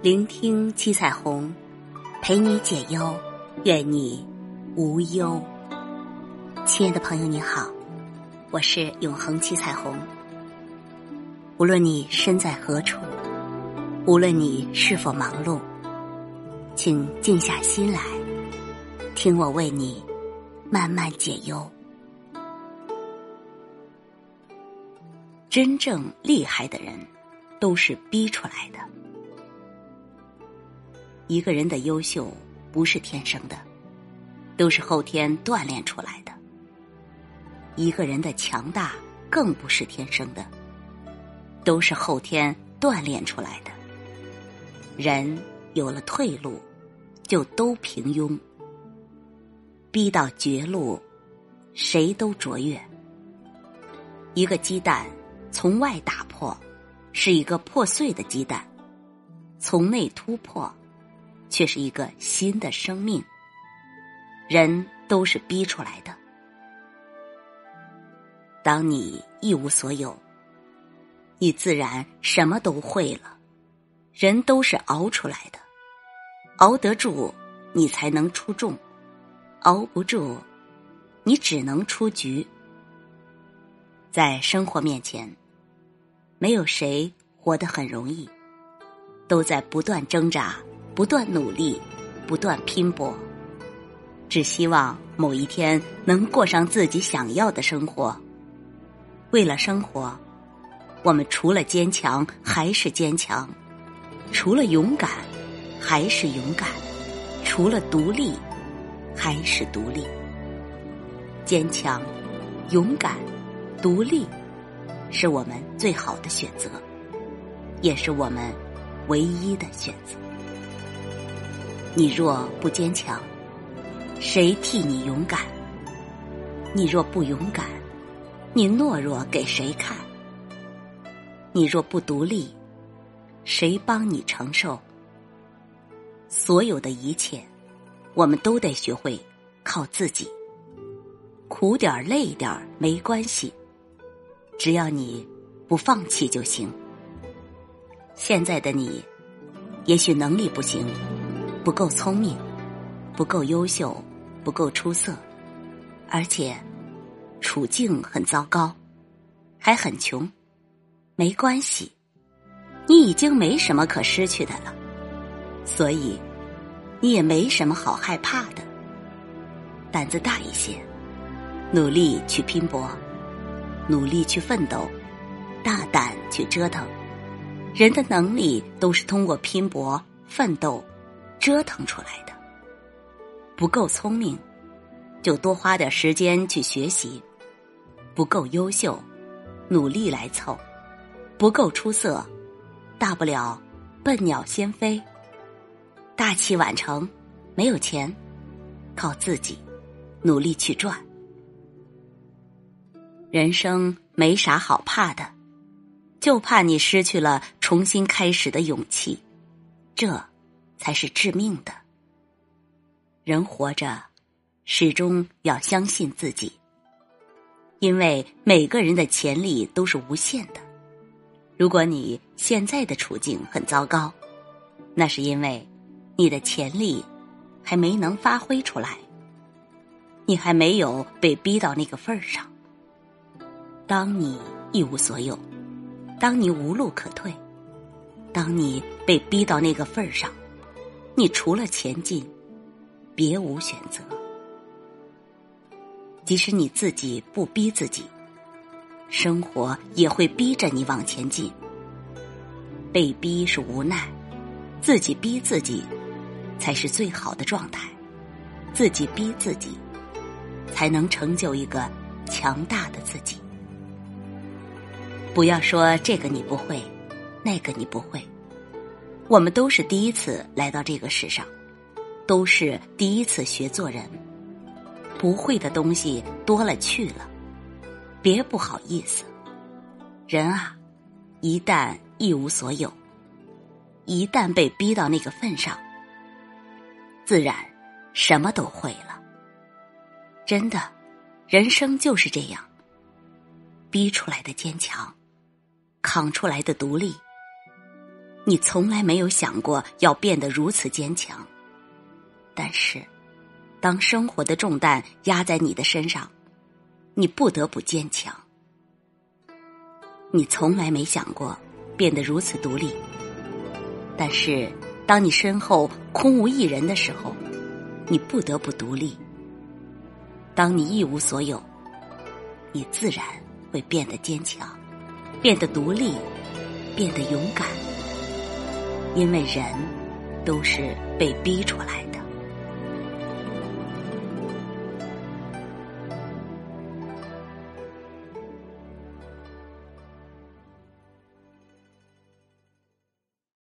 聆听七彩虹，陪你解忧，愿你无忧。亲爱的朋友，你好，我是永恒七彩虹。无论你身在何处，无论你是否忙碌，请静下心来，听我为你慢慢解忧。真正厉害的人，都是逼出来的。一个人的优秀不是天生的，都是后天锻炼出来的。一个人的强大更不是天生的，都是后天锻炼出来的。人有了退路，就都平庸；逼到绝路，谁都卓越。一个鸡蛋从外打破，是一个破碎的鸡蛋；从内突破。却是一个新的生命。人都是逼出来的。当你一无所有，你自然什么都会了。人都是熬出来的，熬得住，你才能出众；熬不住，你只能出局。在生活面前，没有谁活得很容易，都在不断挣扎。不断努力，不断拼搏，只希望某一天能过上自己想要的生活。为了生活，我们除了坚强还是坚强，除了勇敢还是勇敢，除了独立还是独立。坚强、勇敢、独立，是我们最好的选择，也是我们唯一的选择。你若不坚强，谁替你勇敢？你若不勇敢，你懦弱给谁看？你若不独立，谁帮你承受？所有的一切，我们都得学会靠自己。苦点儿累点儿没关系，只要你不放弃就行。现在的你，也许能力不行。不够聪明，不够优秀，不够出色，而且处境很糟糕，还很穷。没关系，你已经没什么可失去的了，所以你也没什么好害怕的。胆子大一些，努力去拼搏，努力去奋斗，大胆去折腾。人的能力都是通过拼搏奋斗。折腾出来的，不够聪明，就多花点时间去学习；不够优秀，努力来凑；不够出色，大不了笨鸟先飞。大器晚成，没有钱，靠自己努力去赚。人生没啥好怕的，就怕你失去了重新开始的勇气。这。才是致命的。人活着，始终要相信自己，因为每个人的潜力都是无限的。如果你现在的处境很糟糕，那是因为你的潜力还没能发挥出来，你还没有被逼到那个份儿上。当你一无所有，当你无路可退，当你被逼到那个份儿上。你除了前进，别无选择。即使你自己不逼自己，生活也会逼着你往前进。被逼是无奈，自己逼自己才是最好的状态。自己逼自己，才能成就一个强大的自己。不要说这个你不会，那个你不会。我们都是第一次来到这个世上，都是第一次学做人，不会的东西多了去了，别不好意思。人啊，一旦一无所有，一旦被逼到那个份上，自然什么都会了。真的，人生就是这样，逼出来的坚强，扛出来的独立。你从来没有想过要变得如此坚强。但是，当生活的重担压在你的身上，你不得不坚强。你从来没想过变得如此独立。但是，当你身后空无一人的时候，你不得不独立。当你一无所有，你自然会变得坚强，变得独立，变得勇敢。因为人都是被逼出来的。